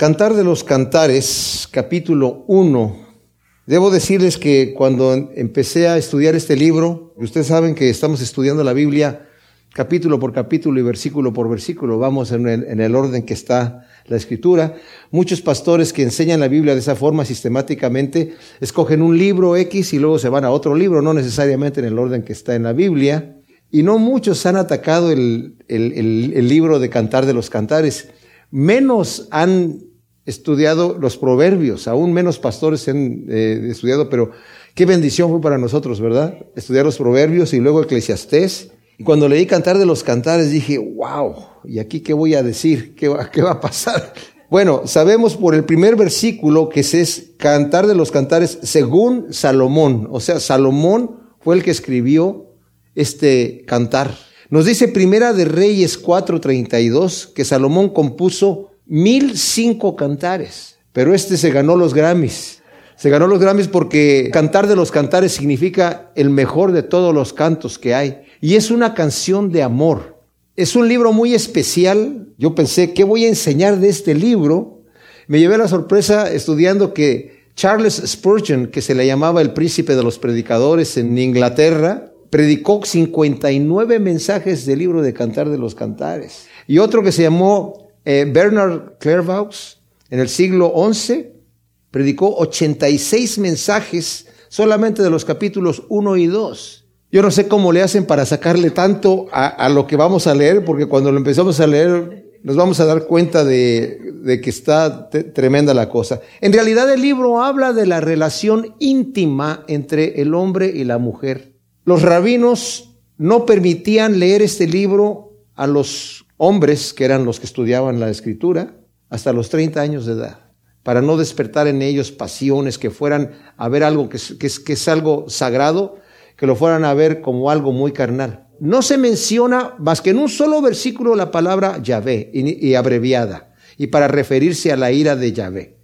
Cantar de los Cantares, capítulo 1. Debo decirles que cuando empecé a estudiar este libro, ustedes saben que estamos estudiando la Biblia capítulo por capítulo y versículo por versículo, vamos en el, en el orden que está la escritura. Muchos pastores que enseñan la Biblia de esa forma sistemáticamente escogen un libro X y luego se van a otro libro, no necesariamente en el orden que está en la Biblia. Y no muchos han atacado el libro de Cantar de los Cantares. Menos han estudiado los proverbios, aún menos pastores han eh, estudiado, pero qué bendición fue para nosotros, ¿verdad? Estudiar los proverbios y luego Eclesiastés. Y cuando leí Cantar de los Cantares dije, wow, ¿y aquí qué voy a decir? ¿Qué va, qué va a pasar? Bueno, sabemos por el primer versículo que es Cantar de los Cantares según Salomón. O sea, Salomón fue el que escribió este cantar. Nos dice Primera de Reyes 4:32 que Salomón compuso mil cinco cantares, pero este se ganó los Grammys. Se ganó los Grammys porque cantar de los cantares significa el mejor de todos los cantos que hay. Y es una canción de amor. Es un libro muy especial. Yo pensé, ¿qué voy a enseñar de este libro? Me llevé la sorpresa estudiando que Charles Spurgeon, que se le llamaba el príncipe de los predicadores en Inglaterra, predicó 59 mensajes del libro de Cantar de los Cantares. Y otro que se llamó eh, Bernard Clairvaux, en el siglo XI, predicó 86 mensajes solamente de los capítulos 1 y 2. Yo no sé cómo le hacen para sacarle tanto a, lo que vamos a leer, porque cuando lo empezamos a leer nos vamos a dar cuenta de, de que está tremenda la cosa. En realidad el libro habla de la relación íntima entre el hombre y la mujer. Los rabinos no permitían leer este libro a los hombres, que eran los que estudiaban la escritura, hasta los 30 años de edad, para no despertar en ellos pasiones que fueran a ver algo que es, algo sagrado, que lo fueran a ver como algo muy carnal. No se menciona más que en un solo versículo la palabra Yahvé y, y abreviada, y para referirse a la ira de Yahvé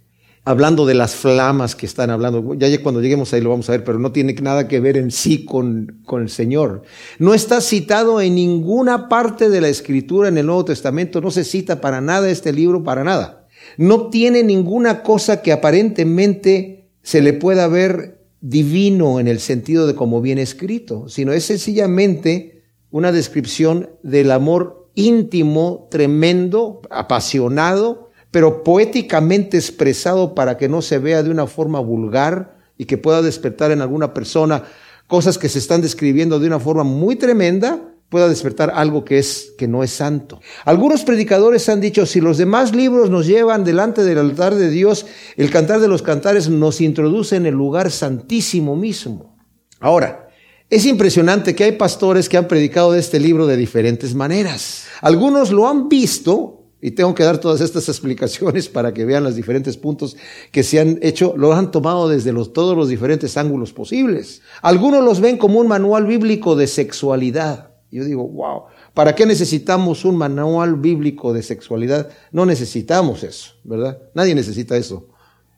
hablando de las flamas que están hablando. Ya cuando lleguemos ahí lo vamos a ver, pero no tiene nada que ver en sí con, con el Señor. No está citado en ninguna parte de la escritura en el Nuevo Testamento, no se cita para nada este libro, para nada. No tiene ninguna cosa que aparentemente se le pueda ver divino en el sentido de cómo viene escrito, sino es sencillamente una descripción del amor íntimo, tremendo, apasionado, pero poéticamente expresado para que no se vea de una forma vulgar y que pueda despertar en alguna persona cosas que se están describiendo de una forma muy tremenda, pueda despertar algo que es que no es santo. Algunos predicadores han dicho, si los demás libros nos llevan delante del altar de Dios, el cantar de los cantares nos introduce en el lugar santísimo mismo. Ahora, es impresionante que hay pastores que han predicado de este libro de diferentes maneras. Algunos lo han visto y tengo que dar todas estas explicaciones para que vean los diferentes puntos que se han hecho, lo han tomado desde los, todos los diferentes ángulos posibles. Algunos los ven como un manual bíblico de sexualidad. Yo digo, wow, ¿para qué necesitamos un manual bíblico de sexualidad? No necesitamos eso, ¿verdad? Nadie necesita eso.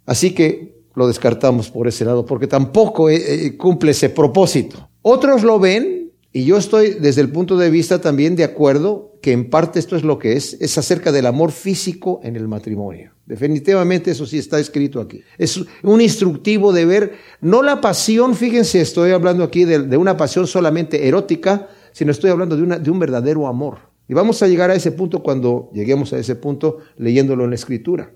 Así que lo descartamos por ese lado, porque tampoco eh, eh, cumple ese propósito. Otros lo ven y yo estoy desde el punto de vista también de acuerdo que en parte esto es lo que es, es acerca del amor físico en el matrimonio. Definitivamente eso sí está escrito aquí. Es un instructivo de ver, no la pasión, fíjense, estoy hablando aquí de, de una pasión solamente erótica, sino estoy hablando de, una, de un verdadero amor. Y vamos a llegar a ese punto cuando lleguemos a ese punto leyéndolo en la escritura.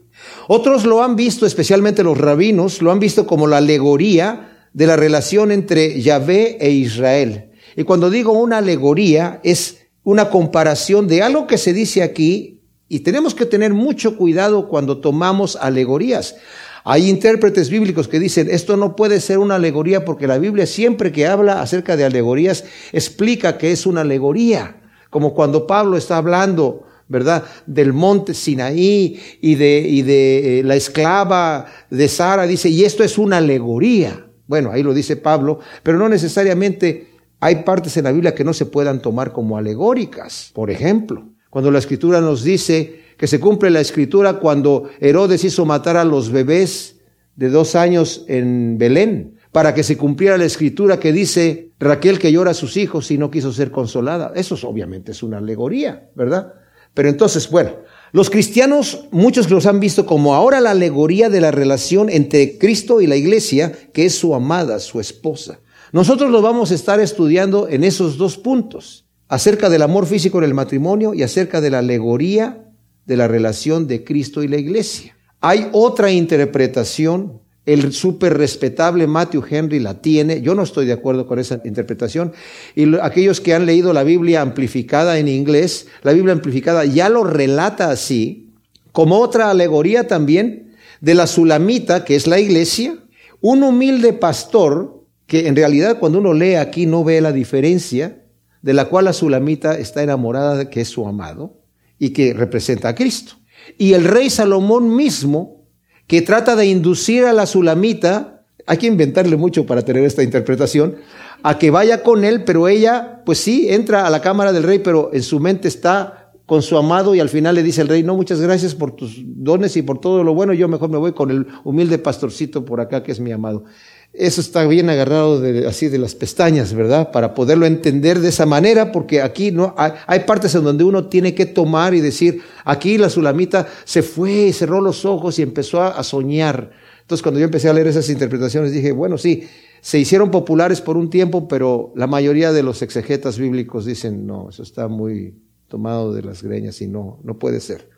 Otros lo han visto, especialmente los rabinos, lo han visto como la alegoría de la relación entre Yahvé e Israel. Y cuando digo una alegoría, es una comparación de algo que se dice aquí, y tenemos que tener mucho cuidado cuando tomamos alegorías. Hay intérpretes bíblicos que dicen, esto no puede ser una alegoría porque la Biblia siempre que habla acerca de alegorías explica que es una alegoría. Como cuando Pablo está hablando, ¿verdad? Del monte Sinaí y de, y de eh, la esclava de Sara, dice, y esto es una alegoría. Bueno, ahí lo dice Pablo, pero no necesariamente hay partes en la Biblia que no se puedan tomar como alegóricas. Por ejemplo, cuando la escritura nos dice que se cumple la escritura cuando Herodes hizo matar a los bebés de dos años en Belén, para que se cumpliera la escritura que dice Raquel que llora a sus hijos y no quiso ser consolada. Eso obviamente es una alegoría, ¿verdad? Pero entonces, bueno, Los cristianos, muchos los han visto como ahora la alegoría de la relación entre Cristo y la iglesia, que es su amada, su esposa. Nosotros lo vamos a estar estudiando en esos dos puntos, acerca del amor físico en el matrimonio y acerca de la alegoría de la relación de Cristo y la iglesia. Hay otra interpretación el súper respetable Matthew Henry la tiene. Yo no estoy de acuerdo con esa interpretación. Y aquellos que han leído la Biblia amplificada en inglés, la Biblia amplificada ya lo relata así, como otra alegoría también de la Sulamita, que es la iglesia, un humilde pastor, que en realidad cuando uno lee aquí no ve la diferencia, de la cual la Sulamita está enamorada de que es su amado y que representa a Cristo. Y el rey Salomón mismo que trata de inducir a la sulamita, hay que inventarle mucho para tener esta interpretación, a que vaya con él, pero ella, pues sí, entra a la cámara del rey, pero en su mente está con su amado y al final le dice el rey, no, muchas gracias por tus dones y por todo lo bueno, yo mejor me voy con el humilde pastorcito por acá que es mi amado. Eso está bien agarrado de, así de las pestañas, ¿verdad? Para poderlo entender de esa manera, porque aquí no hay, hay, partes en donde uno tiene que tomar y decir, aquí la sulamita se fue, cerró los ojos y empezó a, a soñar. Entonces, cuando yo empecé a leer esas interpretaciones, dije, bueno, sí, se hicieron populares por un tiempo, pero la mayoría de los exegetas bíblicos dicen, no, eso está muy tomado de las greñas y no, no puede ser.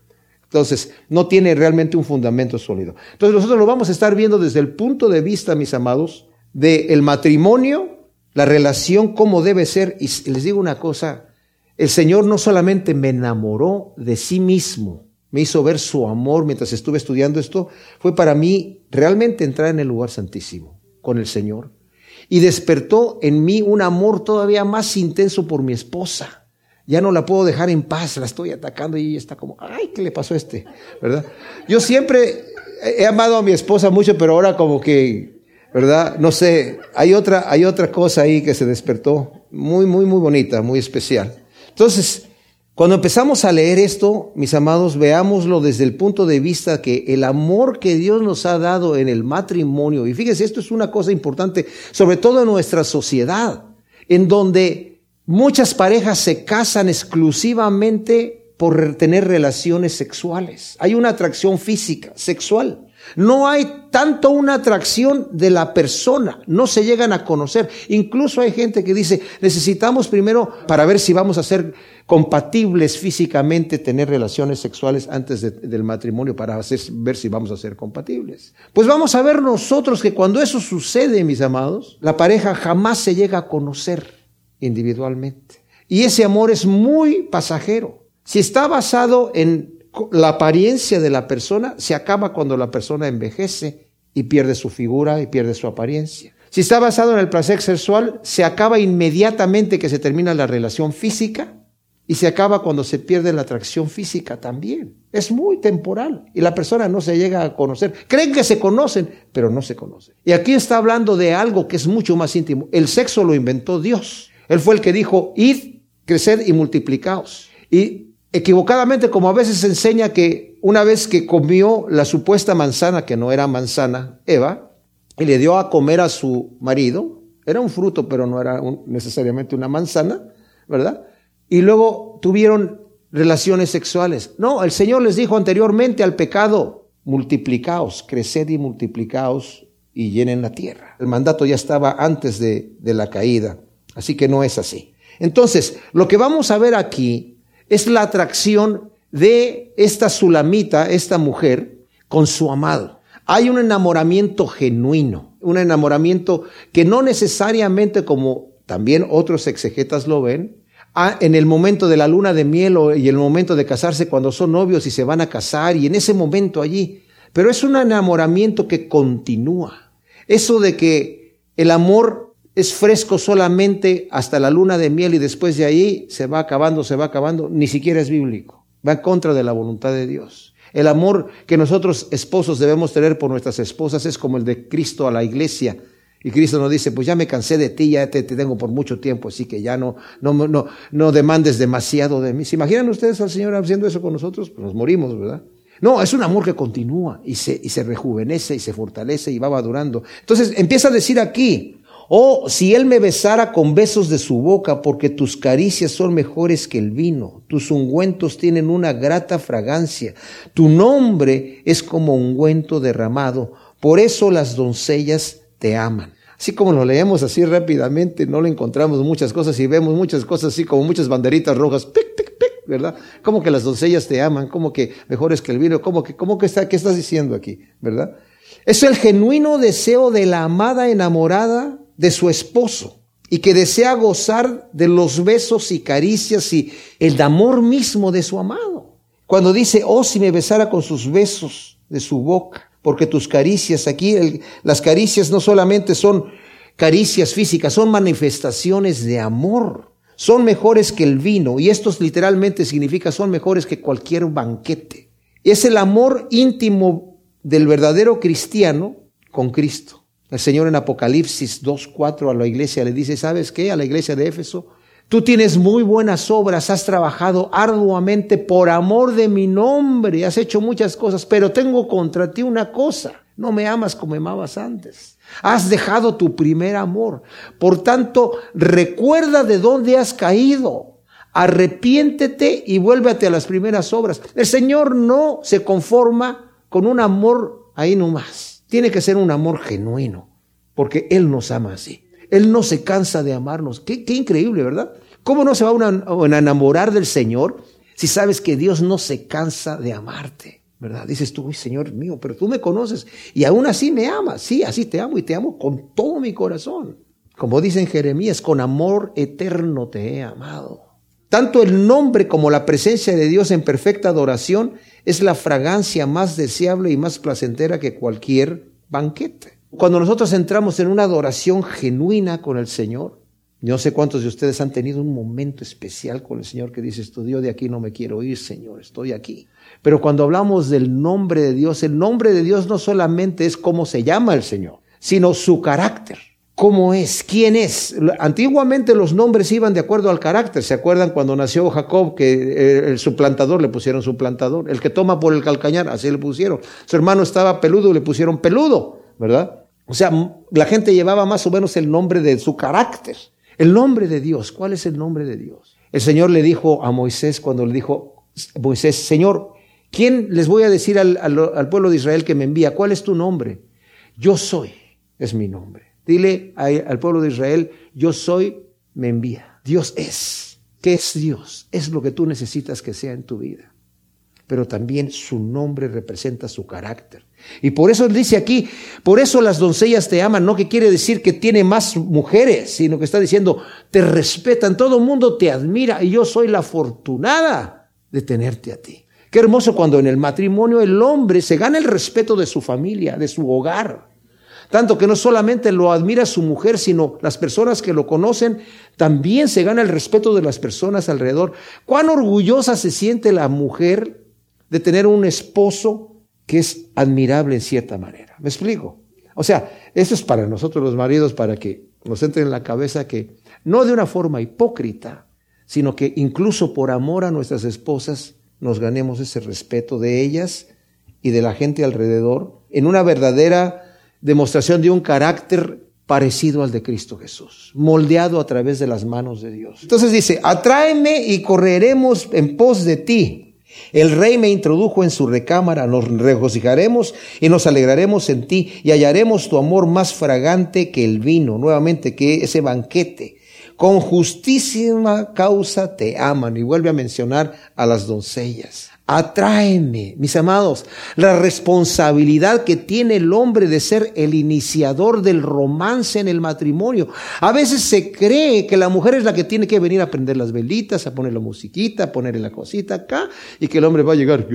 Entonces, no tiene realmente un fundamento sólido. Entonces, nosotros lo vamos a estar viendo desde el punto de vista, mis amados, del matrimonio, la relación, cómo debe ser. Y les digo una cosa, el Señor no solamente me enamoró de sí mismo, me hizo ver su amor mientras estuve estudiando esto, fue para mí realmente entrar en el lugar santísimo con el Señor. Y despertó en mí un amor todavía más intenso por mi esposa ya no la puedo dejar en paz, la estoy atacando y está como, ay, ¿qué le pasó a este? ¿Verdad? Yo siempre he amado a mi esposa mucho, pero ahora como que, ¿verdad? No sé, hay otra, hay otra cosa ahí que se despertó, muy, muy, muy bonita, muy especial. Entonces, cuando empezamos a leer esto, mis amados, veámoslo desde el punto de vista que el amor que Dios nos ha dado en el matrimonio, y fíjese, esto es una cosa importante, sobre todo en nuestra sociedad, en donde Muchas parejas se casan exclusivamente por tener relaciones sexuales. Hay una atracción física, sexual. No hay tanto una atracción de la persona, no se llegan a conocer. Incluso hay gente que dice, necesitamos primero, para ver si vamos a ser compatibles físicamente, tener relaciones sexuales antes del matrimonio, para ver si vamos a ser compatibles. Pues vamos a ver nosotros que cuando eso sucede, mis amados, la pareja jamás se llega a conocer individualmente. Y ese amor es muy pasajero. Si está basado en la apariencia de la persona, se acaba cuando la persona envejece y pierde su figura y pierde su apariencia. Si está basado en el placer sexual, se acaba inmediatamente que se termina la relación física y se acaba cuando se pierde la atracción física también. Es muy temporal y la persona no se llega a conocer. Creen que se conocen, pero no se conocen. Y aquí está hablando de algo que es mucho más íntimo. El sexo lo inventó Dios. Él fue el que dijo, id, creced y multiplicaos. Y equivocadamente, como a veces se enseña que una vez que comió la supuesta manzana, que no era manzana, Eva, y le dio a comer a su marido, era un fruto, pero no era necesariamente una manzana, ¿verdad? Y luego tuvieron relaciones sexuales. No, el Señor les dijo anteriormente al pecado, multiplicaos, creced y multiplicaos y llenen la tierra. El mandato ya estaba antes de, de la caída. Así que no es así. Entonces, lo que vamos a ver aquí es la atracción de esta sulamita, esta mujer, con su amado. Hay un enamoramiento genuino, un enamoramiento que no necesariamente como también otros exegetas lo ven, en el momento de la luna de miel y el momento de casarse cuando son novios y se van a casar y en ese momento allí. Pero es un enamoramiento que continúa. Eso de que el amor es fresco solamente hasta la luna de miel y después de ahí se va acabando, se va acabando, ni siquiera es bíblico. Va en contra de la voluntad de Dios. El amor que nosotros esposos debemos tener por nuestras esposas es como el de Cristo a la iglesia. Y Cristo nos dice, pues ya me cansé de ti, ya te, tengo por mucho tiempo, así que ya no, no, no, no demandes demasiado de mí. ¿Se imaginan ustedes al Señor haciendo eso con nosotros? Pues nos morimos, ¿verdad? No, es un amor que continúa y se, y se rejuvenece y se fortalece y va madurando. Entonces empieza a decir aquí, Oh, si él me besara con besos de su boca, porque tus caricias son mejores que el vino, tus ungüentos tienen una grata fragancia, tu nombre es como ungüento derramado, por eso las doncellas te aman. Así como lo leemos así rápidamente, no le encontramos muchas cosas y vemos muchas cosas así como muchas banderitas rojas, pic, pic, pic, ¿verdad? Como que las doncellas te aman, como que mejores que el vino, como que, como que está, ¿qué estás diciendo aquí? ¿Verdad? Es el genuino deseo de la amada enamorada de su esposo y que desea gozar de los besos y caricias y el amor mismo de su amado. Cuando dice, oh, si me besara con sus besos de su boca, porque tus caricias aquí, las caricias no solamente son caricias físicas, son manifestaciones de amor. Son mejores que el vino, y esto literalmente significa son mejores que cualquier banquete. Es el amor íntimo del verdadero cristiano con Cristo. El Señor en Apocalipsis 2.4 a la iglesia le dice, ¿sabes qué? A la iglesia de Éfeso, tú tienes muy buenas obras, has trabajado arduamente por amor de mi nombre, has hecho muchas cosas, pero tengo contra ti una cosa, no me amas como me amabas antes. Has dejado tu primer amor. Por tanto, recuerda de dónde has caído. Arrepiéntete y vuélvete a las primeras obras. El Señor no se conforma con un amor ahí nomás. Tiene que ser un amor genuino, porque Él nos ama así. Él no se cansa de amarnos. Qué, increíble, ¿verdad? ¿Cómo no se va a enamorar del Señor si sabes que Dios no se cansa de amarte? ¿Verdad? Dices tú, Señor mío, pero tú me conoces y aún así me amas. Sí, así te amo y te amo con todo mi corazón. Como dice en Jeremías, con amor eterno te he amado. Tanto el nombre como la presencia de Dios en perfecta adoración es la fragancia más deseable y más placentera que cualquier banquete. Cuando nosotros entramos en una adoración genuina con el Señor, no sé cuántos de ustedes han tenido un momento especial con el Señor que dice, estudio de aquí no me quiero ir, Señor, estoy aquí. Pero cuando hablamos del nombre de Dios, el nombre de Dios no solamente es cómo se llama el Señor, sino su carácter cómo es, quién es. Antiguamente los nombres iban de acuerdo al carácter. ¿Se acuerdan cuando nació Jacob que eh, el suplantador le pusieron suplantador? El que toma por el calcañar, así le pusieron. Su hermano estaba peludo, le pusieron peludo, ¿verdad? O sea, la gente llevaba más o menos el nombre de su carácter. El nombre de Dios, ¿cuál es el nombre de Dios? El Señor le dijo a Moisés cuando le dijo, Moisés, Señor, ¿quién les voy a decir al, al pueblo de Israel que me envía? ¿Cuál es tu nombre? Yo soy, es mi nombre. Dile al pueblo de Israel, yo soy, me envía. Dios es. ¿Qué es Dios? Es lo que tú necesitas que sea en tu vida. Pero también su nombre representa su carácter. Y por eso dice aquí, por eso las doncellas te aman, no que quiere decir que tiene más mujeres, sino que está diciendo, te respetan, todo el mundo te admira y yo soy la afortunada de tenerte a ti. Qué hermoso cuando en el matrimonio el hombre se gana el respeto de su familia, de su hogar. Tanto que no solamente lo admira su mujer, sino las personas que lo conocen, también se gana el respeto de las personas alrededor. Cuán orgullosa se siente la mujer de tener un esposo que es admirable en cierta manera. ¿Me explico? O sea, eso es para nosotros los maridos, para que nos entre en la cabeza que no de una forma hipócrita, sino que incluso por amor a nuestras esposas nos ganemos ese respeto de ellas y de la gente alrededor en una verdadera demostración de un carácter parecido al de Cristo Jesús, moldeado a través de las manos de Dios. Entonces dice, atráeme y correremos en pos de ti. El rey me introdujo en su recámara, nos regocijaremos y nos alegraremos en ti y hallaremos tu amor más fragante que el vino, nuevamente que ese banquete. Con justísima causa te aman. Y vuelve a mencionar a las doncellas. Atráeme, mis amados, la responsabilidad que tiene el hombre de ser el iniciador del romance en el matrimonio. A veces se cree que la mujer es la que tiene que venir a prender las velitas, a poner la musiquita, a poner la cosita acá, y que el hombre va a llegar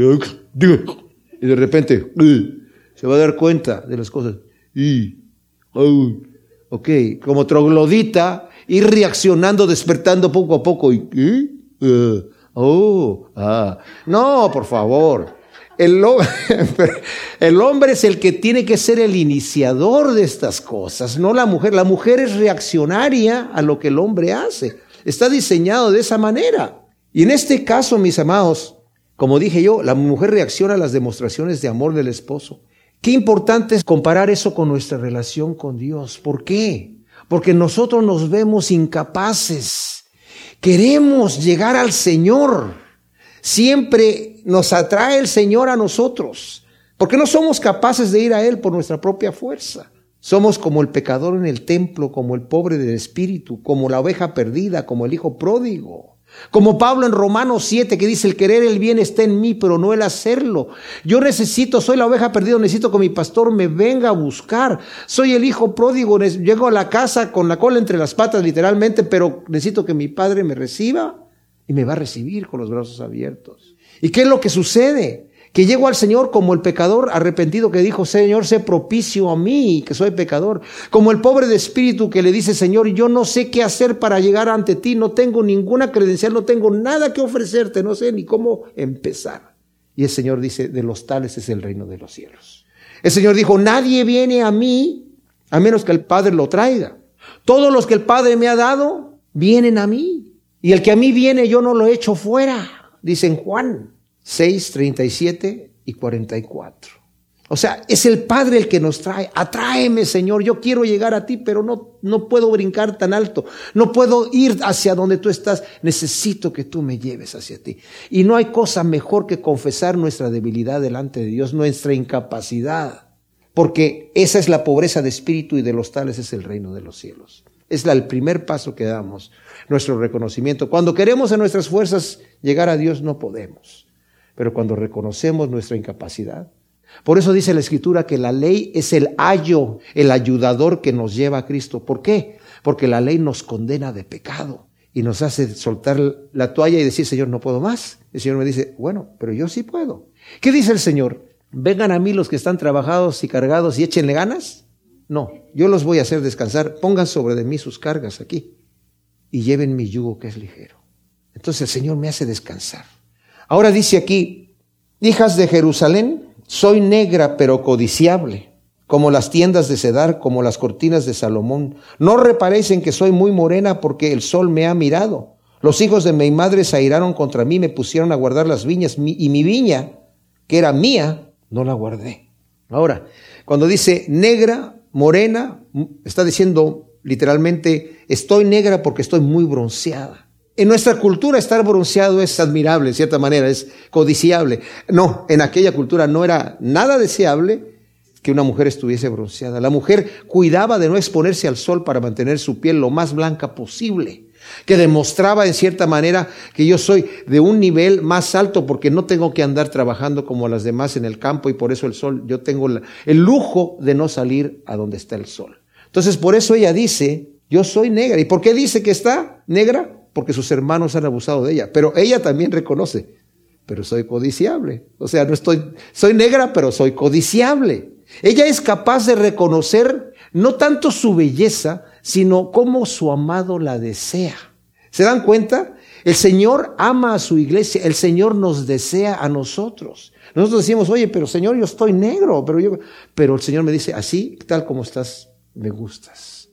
y de repente se va a dar cuenta de las cosas. Ok, como troglodita, ir reaccionando, despertando poco a poco. Y, uh, Oh, ah. No, por favor. El, el, hombre es el que tiene que ser el iniciador de estas cosas, no la mujer. La mujer es reaccionaria a lo que el hombre hace. Está diseñado de esa manera. Y en este caso, mis amados, como dije yo, la mujer reacciona a las demostraciones de amor del esposo. Qué importante es comparar eso con nuestra relación con Dios. ¿Por qué? porque nosotros nos vemos incapaces. Queremos llegar al Señor. Siempre nos atrae el Señor a nosotros, porque no somos capaces de ir a Él por nuestra propia fuerza. Somos como el pecador en el templo, como el pobre del espíritu, como la oveja perdida, como el hijo pródigo. Como Pablo en Romanos 7 que dice, el querer el bien está en mí, pero no el hacerlo. Yo necesito, soy la oveja perdida, necesito que mi pastor me venga a buscar. Soy el hijo pródigo, llego a la casa con la cola entre las patas literalmente, pero necesito que mi padre me reciba y me va a recibir con los brazos abiertos. ¿Y qué es lo que sucede? Que llego al Señor como el pecador arrepentido que dijo, Señor, sé propicio a mí, que soy pecador. Como el pobre de espíritu que le dice, Señor, yo no sé qué hacer para llegar ante ti, no tengo ninguna credencial, no tengo nada que ofrecerte, no sé ni cómo empezar. Y el Señor dice, de los tales es el reino de los cielos. El Señor dijo, nadie viene a mí a menos que el Padre lo traiga. Todos los que el Padre me ha dado, vienen a mí. Y el que a mí viene, yo no lo echo fuera, dice Juan. 6, 37 y 44. O sea, es el Padre el que nos trae. Atráeme, Señor. Yo quiero llegar a ti, pero no, no puedo brincar tan alto. No puedo ir hacia donde tú estás. Necesito que tú me lleves hacia ti. Y no hay cosa mejor que confesar nuestra debilidad delante de Dios, nuestra incapacidad. Porque esa es la pobreza de espíritu y de los tales es el reino de los cielos. Es el primer paso que damos, nuestro reconocimiento. Cuando queremos en nuestras fuerzas llegar a Dios, no podemos pero cuando reconocemos nuestra incapacidad. Por eso dice la Escritura que la ley es el ayo, el ayudador que nos lleva a Cristo. ¿Por qué? Porque la ley nos condena de pecado y nos hace soltar la toalla y decir, Señor, no puedo más. El Señor me dice, bueno, pero yo sí puedo. ¿Qué dice el Señor? Vengan a mí los que están trabajados y cargados y échenle ganas. No, yo los voy a hacer descansar. Pongan sobre de mí sus cargas aquí y lleven mi yugo que es ligero. Entonces el Señor me hace descansar. Ahora dice aquí, hijas de Jerusalén, soy negra pero codiciable, como las tiendas de Cedar, como las cortinas de Salomón. No reparéis en que soy muy morena porque el sol me ha mirado. Los hijos de mi madre se airaron contra mí, me pusieron a guardar las viñas y mi viña, que era mía, no la guardé. Ahora, cuando dice negra, morena, está diciendo literalmente, estoy negra porque estoy muy bronceada. En nuestra cultura estar bronceado es admirable, en cierta manera, es codiciable. No, en aquella cultura no era nada deseable que una mujer estuviese bronceada. La mujer cuidaba de no exponerse al sol para mantener su piel lo más blanca posible, que demostraba en cierta manera que yo soy de un nivel más alto porque no tengo que andar trabajando como las demás en el campo y por eso el sol, yo tengo el lujo de no salir a donde está el sol. Entonces por eso ella dice, yo soy negra. ¿Y por qué dice que está negra? Porque sus hermanos han abusado de ella. Pero ella también reconoce, pero soy codiciable. O sea, no estoy, soy negra, pero soy codiciable. Ella es capaz de reconocer no tanto su belleza, sino cómo su amado la desea. ¿Se dan cuenta? El Señor ama a su iglesia, el Señor nos desea a nosotros. Nosotros decimos, oye, pero Señor, yo estoy negro, pero yo, pero el Señor me dice, así, tal como estás, me gustas.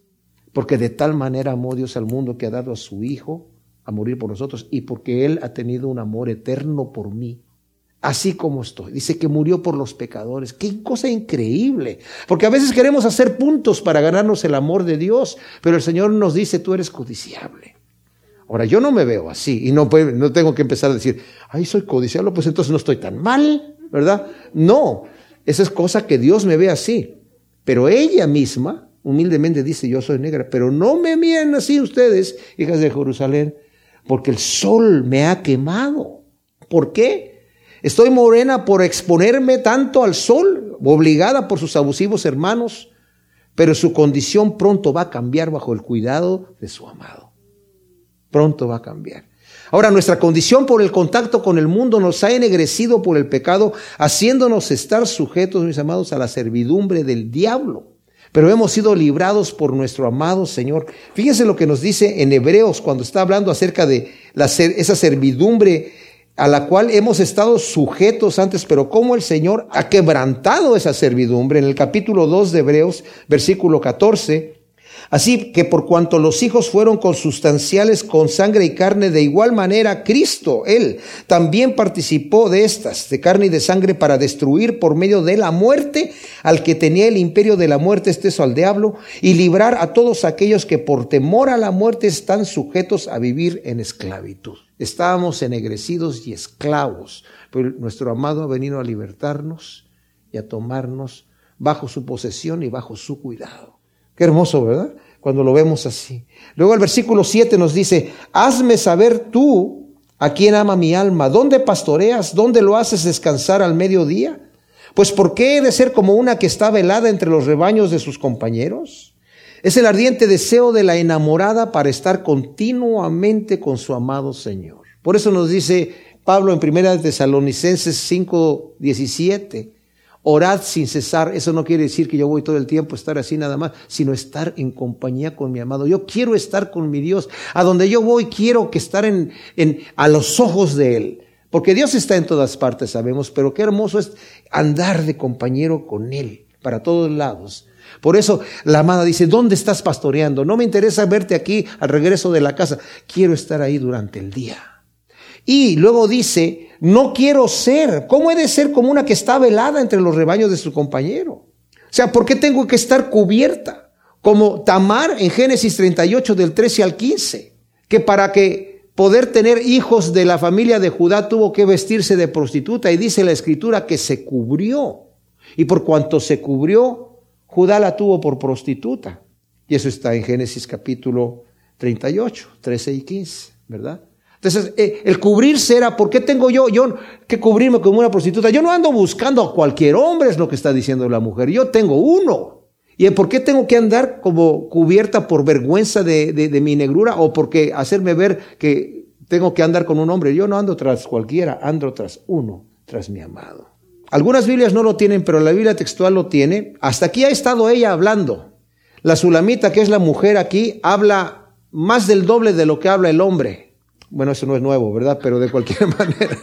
Porque de tal manera amó Dios al mundo que ha dado a su Hijo a morir por nosotros y porque Él ha tenido un amor eterno por mí. Así como estoy. Dice que murió por los pecadores. Qué cosa increíble. Porque a veces queremos hacer puntos para ganarnos el amor de Dios, pero el Señor nos dice, tú eres codiciable. Ahora, yo no me veo así y no, no tengo que empezar a decir, ay, soy codiciable, pues entonces no estoy tan mal, ¿verdad? No, esa es cosa que Dios me ve así. Pero ella misma humildemente dice, yo soy negra, pero no me miren así ustedes, hijas de Jerusalén, porque el sol me ha quemado. ¿Por qué? Estoy morena por exponerme tanto al sol, obligada por sus abusivos hermanos, pero su condición pronto va a cambiar bajo el cuidado de su amado. Pronto va a cambiar. Ahora, nuestra condición por el contacto con el mundo nos ha ennegrecido por el pecado, haciéndonos estar sujetos, mis amados, a la servidumbre del diablo pero hemos sido librados por nuestro amado Señor. Fíjense lo que nos dice en Hebreos cuando está hablando acerca de esa servidumbre a la cual hemos estado sujetos antes, pero cómo el Señor ha quebrantado esa servidumbre. En el capítulo 2 de Hebreos, versículo 14, Así que por cuanto los hijos fueron consustanciales con sangre y carne, de igual manera Cristo, Él, también participó de estas, de carne y de sangre, para destruir por medio de la muerte al que tenía el imperio de la muerte, este es al diablo, y librar a todos aquellos que por temor a la muerte están sujetos a vivir en esclavitud. Estábamos ennegrecidos y esclavos, pero nuestro amado ha venido a libertarnos y a tomarnos bajo su posesión y bajo su cuidado. Qué hermoso, ¿verdad? Cuando lo vemos así. Luego el versículo 7 nos dice, hazme saber tú a quién ama mi alma, dónde pastoreas, dónde lo haces descansar al mediodía. Pues ¿por qué he de ser como una que está velada entre los rebaños de sus compañeros? Es el ardiente deseo de la enamorada para estar continuamente con su amado Señor. Por eso nos dice Pablo en 1 Tesalonicenses 5, 17, Orad sin cesar. Eso no quiere decir que yo voy todo el tiempo a estar así nada más, sino estar en compañía con mi amado. Yo quiero estar con mi Dios. A donde yo voy quiero que estar en, en, a los ojos de Él. Porque Dios está en todas partes, sabemos, pero qué hermoso es andar de compañero con Él para todos lados. Por eso la amada dice, ¿dónde estás pastoreando? No me interesa verte aquí al regreso de la casa. Quiero estar ahí durante el día. Y luego dice, no quiero ser. ¿Cómo he de ser como una que está velada entre los rebaños de su compañero? O sea, ¿por qué tengo que estar cubierta? Como Tamar en Génesis 38 del 13 al 15, que para que poder tener hijos de la familia de Judá tuvo que vestirse de prostituta y dice la escritura que se cubrió. Y por cuanto se cubrió, Judá la tuvo por prostituta. Y eso está en Génesis capítulo 38, 13 y 15, ¿verdad? Entonces, eh, el cubrirse era, ¿por qué tengo yo, yo que cubrirme como una prostituta? Yo no ando buscando a cualquier hombre, es lo que está diciendo la mujer. Yo tengo uno. ¿Y por qué tengo que andar como cubierta por vergüenza de, de mi negrura o porque hacerme ver que tengo que andar con un hombre? Yo no ando tras cualquiera, ando tras uno, tras mi amado. Algunas Biblias no lo tienen, pero la Biblia textual lo tiene. Hasta aquí ha estado ella hablando. La Sulamita, que es la mujer aquí, habla más del doble de lo que habla el hombre. Bueno, eso no es nuevo, ¿verdad? Pero de cualquier manera.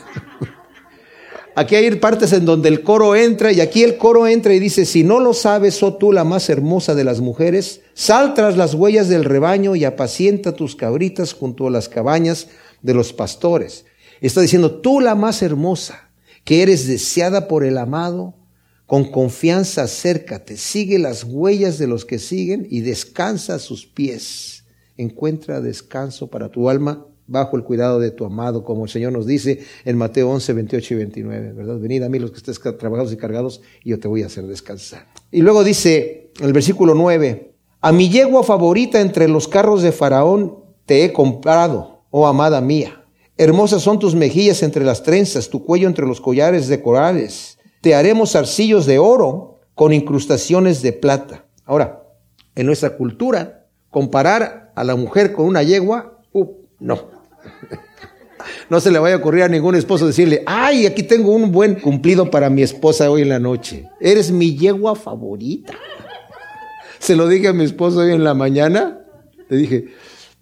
Aquí hay partes en donde el coro entra y aquí el coro entra y dice, si no lo sabes, oh tú la más hermosa de las mujeres, sal tras las huellas del rebaño y apacienta tus cabritas junto a las cabañas de los pastores. Está diciendo, tú la más hermosa, que eres deseada por el amado, con confianza acércate, sigue las huellas de los que siguen y descansa a sus pies. Encuentra descanso para tu alma bajo el cuidado de tu amado, como el Señor nos dice en Mateo 11, 28 y 29, ¿verdad? Venid a mí los que estéis trabajados y cargados y yo te voy a hacer descansar. Y luego dice el versículo 9, a mi yegua favorita entre los carros de Faraón te he comprado, oh amada mía. Hermosas son tus mejillas entre las trenzas, tu cuello entre los collares de corales. Te haremos arcillos de oro con incrustaciones de plata. Ahora, en nuestra cultura, comparar a la mujer con una yegua, uh, no. No se le vaya a ocurrir a ningún esposo decirle, ay, aquí tengo un buen cumplido para mi esposa hoy en la noche. Eres mi yegua favorita. Se lo dije a mi esposo hoy en la mañana. Le dije,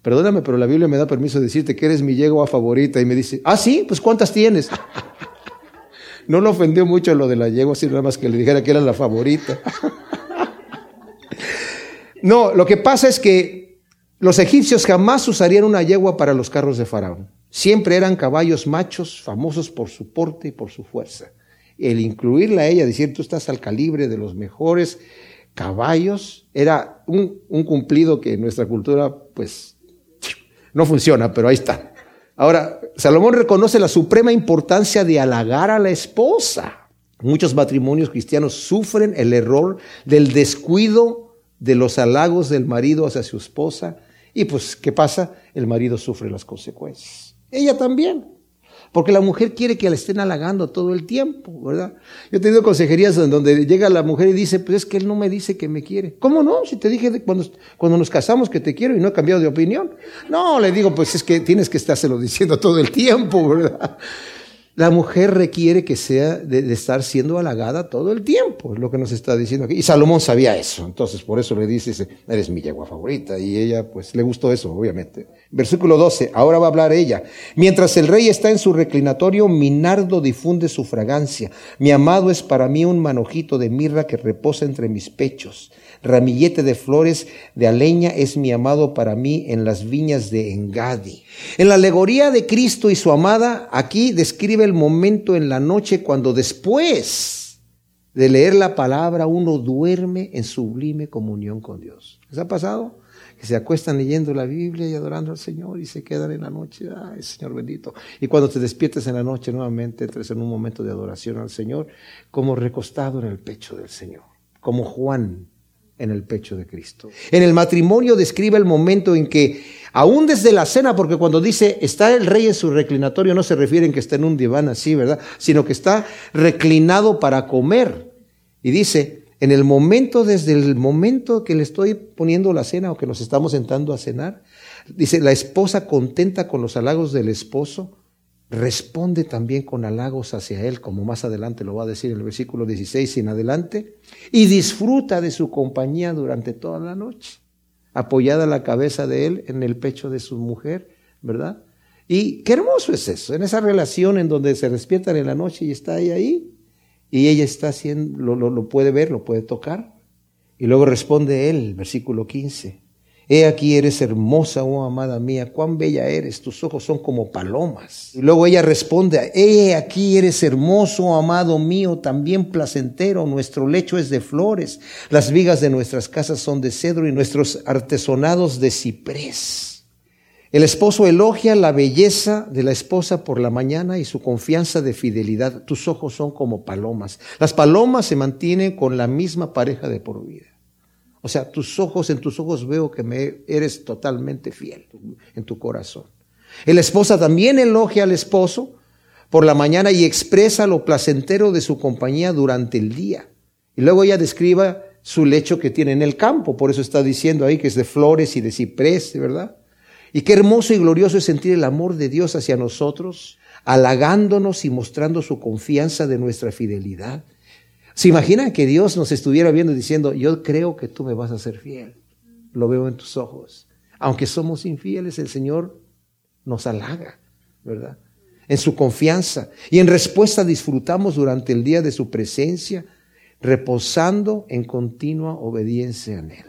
perdóname, pero la Biblia me da permiso de decirte que eres mi yegua favorita. Y me dice, ah, sí, pues ¿cuántas tienes? No lo ofendió mucho lo de la yegua, sino nada más que le dijera que era la favorita. No, lo que pasa es que los egipcios jamás usarían una yegua para los carros de Faraón. Siempre eran caballos machos, famosos por su porte y por su fuerza. El incluirla a ella, decir, tú estás al calibre de los mejores caballos, era un, cumplido que en nuestra cultura, pues, no funciona, pero ahí está. Ahora, Salomón reconoce la suprema importancia de halagar a la esposa. Muchos matrimonios cristianos sufren el error del descuido de los halagos del marido hacia su esposa. Y pues, ¿qué pasa? El marido sufre las consecuencias. Ella también. Porque la mujer quiere que la estén halagando todo el tiempo, ¿verdad? Yo he tenido consejerías en donde llega la mujer y dice, pues es que él no me dice que me quiere. ¿Cómo no? Si te dije cuando, cuando nos casamos que te quiero y no he cambiado de opinión. No, le digo, pues es que tienes que estárselo diciendo todo el tiempo, ¿verdad? La mujer requiere que sea de, estar siendo halagada todo el tiempo, es lo que nos está diciendo aquí. Y Salomón sabía eso, entonces por eso le dice, eres mi yegua favorita, y ella pues le gustó eso, obviamente. Versículo 12, ahora va a hablar ella. Mientras el rey está en su reclinatorio, mi nardo difunde su fragancia. Mi amado es para mí un manojito de mirra que reposa entre mis pechos ramillete de flores de aleña es mi amado para mí en las viñas de Engadi. En la alegoría de Cristo y su amada, aquí describe el momento en la noche cuando después de leer la palabra uno duerme en sublime comunión con Dios. ¿Les ha pasado? Que se acuestan leyendo la Biblia y adorando al Señor y se quedan en la noche, ay Señor bendito. Y cuando te despiertes en la noche nuevamente entres en un momento de adoración al Señor como recostado en el pecho del Señor, como Juan en el pecho de Cristo. En el matrimonio describe el momento en que, aún desde la cena, porque cuando dice está el rey en su reclinatorio, no se refiere en que está en un diván así, ¿verdad? Sino que está reclinado para comer. Y dice, en el momento, desde el momento que le estoy poniendo la cena o que nos estamos sentando a cenar, dice, la esposa contenta con los halagos del esposo, responde también con halagos hacia él, como más adelante lo va a decir en el versículo 16 y en adelante, y disfruta de su compañía durante toda la noche, apoyada la cabeza de él en el pecho de su mujer, ¿verdad? Y qué hermoso es eso, en esa relación en donde se despiertan en la noche y está ahí, ahí y ella está haciendo, lo, lo puede ver, lo puede tocar. Y luego responde él, versículo 15, He aquí eres hermosa, oh amada mía, cuán bella eres, tus ojos son como palomas. Y luego ella responde, he aquí eres hermoso, oh amado mío, también placentero, nuestro lecho es de flores, las vigas de nuestras casas son de cedro y nuestros artesonados de ciprés. El esposo elogia la belleza de la esposa por la mañana y su confianza de fidelidad. Tus ojos son como palomas. Las palomas se mantienen con la misma pareja de por vida. O sea, tus ojos, en tus ojos veo que me eres totalmente fiel en tu corazón. La esposa también elogia al esposo por la mañana y expresa lo placentero de su compañía durante el día. Y luego ella describa su lecho que tiene en el campo, por eso está diciendo ahí que es de flores y de ciprés, ¿verdad? Y qué hermoso y glorioso es sentir el amor de Dios hacia nosotros, halagándonos y mostrando su confianza de nuestra fidelidad. ¿Se imaginan que Dios nos estuviera viendo diciendo, yo creo que tú me vas a ser fiel? Lo veo en tus ojos. Aunque somos infieles, el Señor nos halaga, ¿verdad? En su confianza. Y en respuesta disfrutamos durante el día de su presencia, reposando en continua obediencia en Él.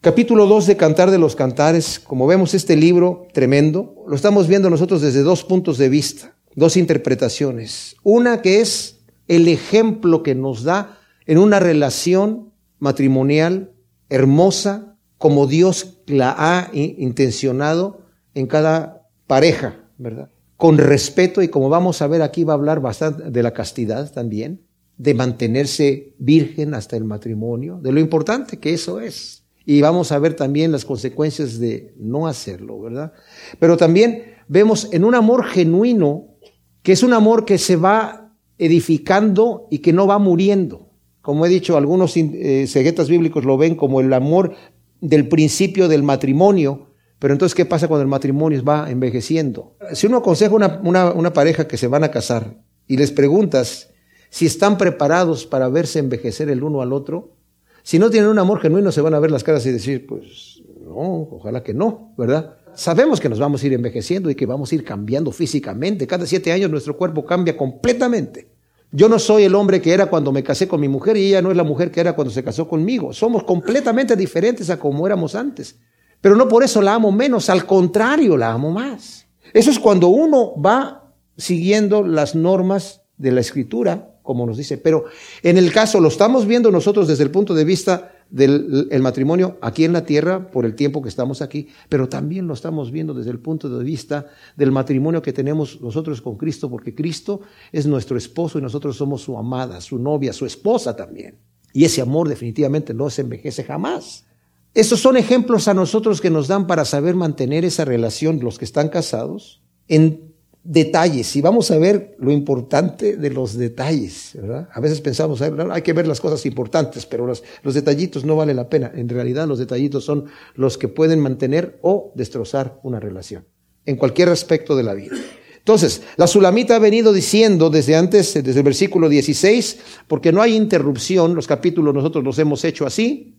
Capítulo 2 de Cantar de los Cantares, como vemos este libro tremendo, lo estamos viendo nosotros desde dos puntos de vista, dos interpretaciones. Una que es el ejemplo que nos da en una relación matrimonial hermosa como Dios la ha intencionado en cada pareja, ¿verdad? Con respeto y como vamos a ver aquí va a hablar bastante de la castidad también, de mantenerse virgen hasta el matrimonio, de lo importante que eso es. Y vamos a ver también las consecuencias de no hacerlo, ¿verdad? Pero también vemos en un amor genuino, que es un amor que se va edificando y que no va muriendo. Como he dicho, algunos eh, bíblicos lo ven como el amor del principio del matrimonio, pero entonces, ¿qué pasa cuando el matrimonio va envejeciendo? Si uno aconseja una, una, una pareja que se van a casar y les preguntas si están preparados para verse envejecer el uno al otro, si no tienen un amor genuino se van a ver las caras y decir, pues no, ojalá que no, ¿verdad? Sabemos que nos vamos a ir envejeciendo y que vamos a ir cambiando físicamente. Cada siete años nuestro cuerpo cambia completamente. Yo no soy el hombre que era cuando me casé con mi mujer y ella no es la mujer que era cuando se casó conmigo. Somos completamente diferentes a como éramos antes. Pero no por eso la amo menos, al contrario, la amo más. Eso es cuando uno va siguiendo las normas de la escritura, como nos dice. Pero en el caso, lo estamos viendo nosotros desde el punto de vista del matrimonio aquí en la tierra por el tiempo que estamos aquí, pero también lo estamos viendo desde el punto de vista del matrimonio que tenemos nosotros con Cristo, porque Cristo es nuestro esposo y nosotros somos su amada, su novia, su esposa también. Y ese amor definitivamente no se envejece jamás. Estos son ejemplos a nosotros que nos dan para saber mantener esa relación, los que están casados, en detalles y vamos a ver lo importante de los detalles. ¿verdad? A veces pensamos, hay que ver las cosas importantes, pero los, los detallitos no vale la pena. En realidad los detallitos son los que pueden mantener o destrozar una relación, en cualquier aspecto de la vida. Entonces, la Sulamita ha venido diciendo desde antes, desde el versículo 16, porque no hay interrupción, los capítulos nosotros los hemos hecho así,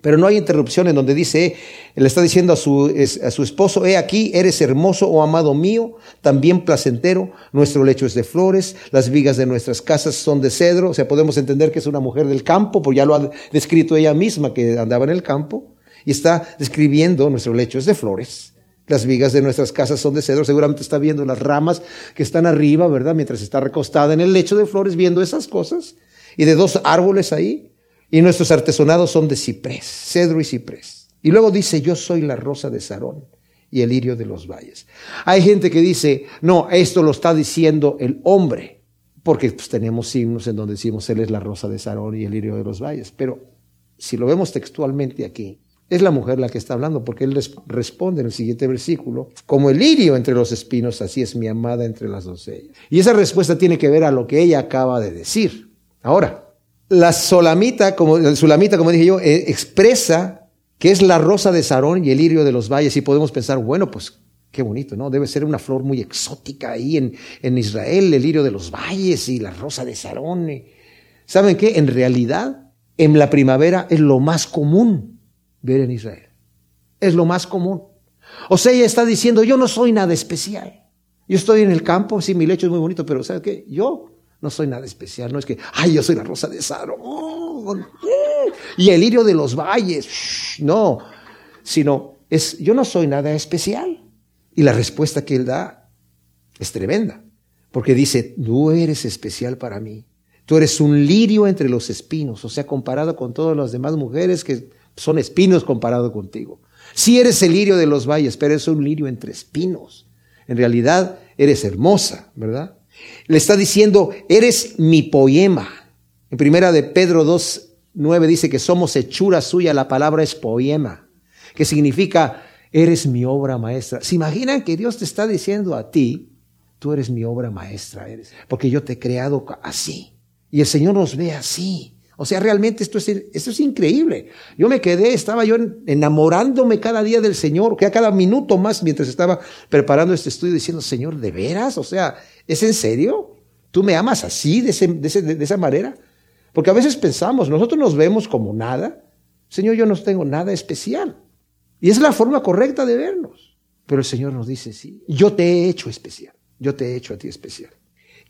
pero no hay interrupción en donde dice, le está diciendo a su, a su esposo, he aquí, eres hermoso, oh amado mío, también placentero, nuestro lecho es de flores, las vigas de nuestras casas son de cedro, o sea, podemos entender que es una mujer del campo, porque ya lo ha descrito ella misma que andaba en el campo, y está describiendo nuestro lecho es de flores, las vigas de nuestras casas son de cedro, seguramente está viendo las ramas que están arriba, ¿verdad? Mientras está recostada en el lecho de flores viendo esas cosas, y de dos árboles ahí, y nuestros artesonados son de ciprés, cedro y ciprés. Y luego dice, yo soy la rosa de Sarón y el lirio de los valles. Hay gente que dice, no, esto lo está diciendo el hombre, porque pues, tenemos signos en donde decimos, él es la rosa de Sarón y el lirio de los valles. Pero si lo vemos textualmente aquí, es la mujer la que está hablando, porque él responde en el siguiente versículo, como el lirio entre los espinos, así es mi amada entre las doncellas. Y esa respuesta tiene que ver a lo que ella acaba de decir. Ahora, la solamita, como, la sulamita, como dije yo, eh, expresa que es la rosa de Sarón y el lirio de los valles. Y podemos pensar, bueno, pues qué bonito, ¿no? Debe ser una flor muy exótica ahí en, en Israel, el lirio de los valles y la rosa de Sarón. ¿Saben qué? En realidad, en la primavera es lo más común ver en Israel. Es lo más común. O sea, ella está diciendo, yo no soy nada especial. Yo estoy en el campo, sí, mi lecho es muy bonito, pero ¿sabe qué? Yo no soy nada especial, no es que, ay, yo soy la rosa de Sarón y el lirio de los valles. No, sino es, yo no soy nada especial. Y la respuesta que él da es tremenda, porque dice, tú eres especial para mí. Tú eres un lirio entre los espinos, o sea, comparado con todas las demás mujeres que son espinos comparado contigo. Si eres el lirio de los valles, pero eres un lirio entre espinos. En realidad eres hermosa, ¿verdad? Le está diciendo, eres mi poema. En primera de Pedro 2, 9 dice que somos hechura suya, la palabra es poema, que significa, eres mi obra maestra. ¿Se imaginan que Dios te está diciendo a ti, tú eres mi obra maestra, eres, porque yo te he creado así. Y el Señor nos ve así. O sea, realmente esto es, esto es increíble. Yo me quedé, estaba yo enamorándome cada día del Señor, que a cada minuto más mientras estaba preparando este estudio diciendo, Señor, ¿de veras? O sea, ¿es en serio? ¿Tú me amas así, de, de esa manera? Porque a veces pensamos, nosotros nos vemos como nada. Señor, yo no tengo nada especial. Y es la forma correcta de vernos. Pero el Señor nos dice, sí, yo te he hecho especial. Yo te he hecho a ti especial.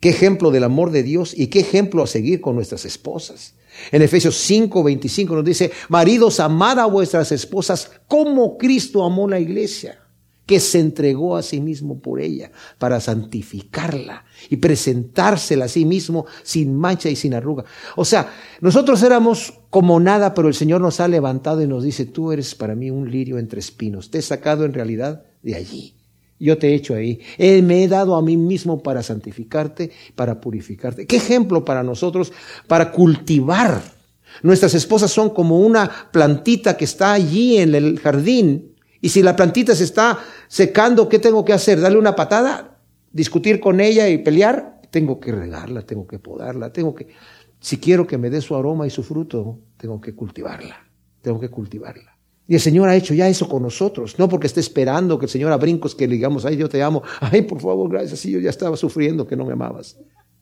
Qué ejemplo del amor de Dios y qué ejemplo a seguir con nuestras esposas. En Efesios 5, 25 nos dice, maridos, amad a vuestras esposas como Cristo amó la iglesia, que se entregó a sí mismo por ella para santificarla y presentársela a sí mismo sin mancha y sin arruga. O sea, nosotros éramos como nada, pero el Señor nos ha levantado y nos dice, tú eres para mí un lirio entre espinos. Te he sacado en realidad de allí yo te he hecho ahí. Él me he dado a mí mismo para santificarte, para purificarte. ¿Qué ejemplo para nosotros para cultivar? Nuestras esposas son como una plantita que está allí en el jardín. Y si la plantita se está secando, ¿qué tengo que hacer? ¿Darle una patada? ¿Discutir con ella y pelear? Tengo que regarla, tengo que podarla, tengo que... Si quiero que me dé su aroma y su fruto, tengo que cultivarla, tengo que cultivarla. Y el Señor ha hecho ya eso con nosotros, no porque esté esperando que el Señor a brincos que le digamos, ay, yo te amo, ay, por favor, gracias, sí, yo ya estaba sufriendo que no me amabas.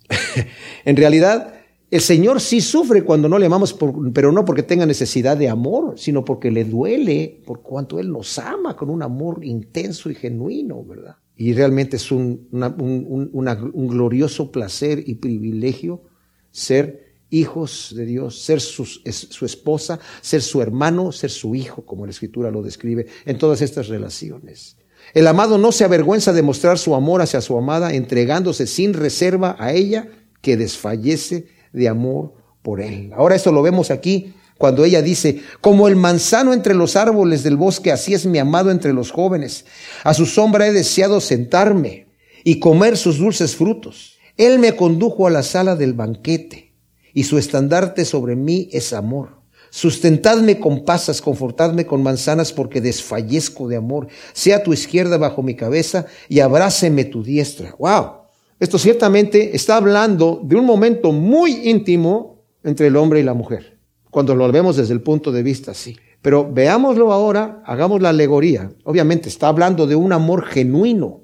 en realidad, el Señor sí sufre cuando no le amamos, pero no porque tenga necesidad de amor, sino porque le duele por cuanto Él nos ama con un amor intenso y genuino, ¿verdad? Y realmente es un, un glorioso placer y privilegio ser hijos de Dios, ser su, esposa, ser su hermano, ser su hijo, como la escritura lo describe, en todas estas relaciones. El amado no se avergüenza de mostrar su amor hacia su amada, entregándose sin reserva a ella, que desfallece de amor por él. Ahora esto lo vemos aquí cuando ella dice, como el manzano entre los árboles del bosque, así es mi amado entre los jóvenes. A su sombra he deseado sentarme y comer sus dulces frutos. Él me condujo a la sala del banquete y su estandarte sobre mí es amor. Sustentadme con pasas, confortadme con manzanas, porque desfallezco de amor. Sea tu izquierda bajo mi cabeza y abráceme tu diestra. ¡Wow! Esto ciertamente está hablando de un momento muy íntimo entre el hombre y la mujer, cuando lo vemos desde el punto de vista así. Pero veámoslo ahora, hagamos la alegoría. Obviamente está hablando de un amor genuino,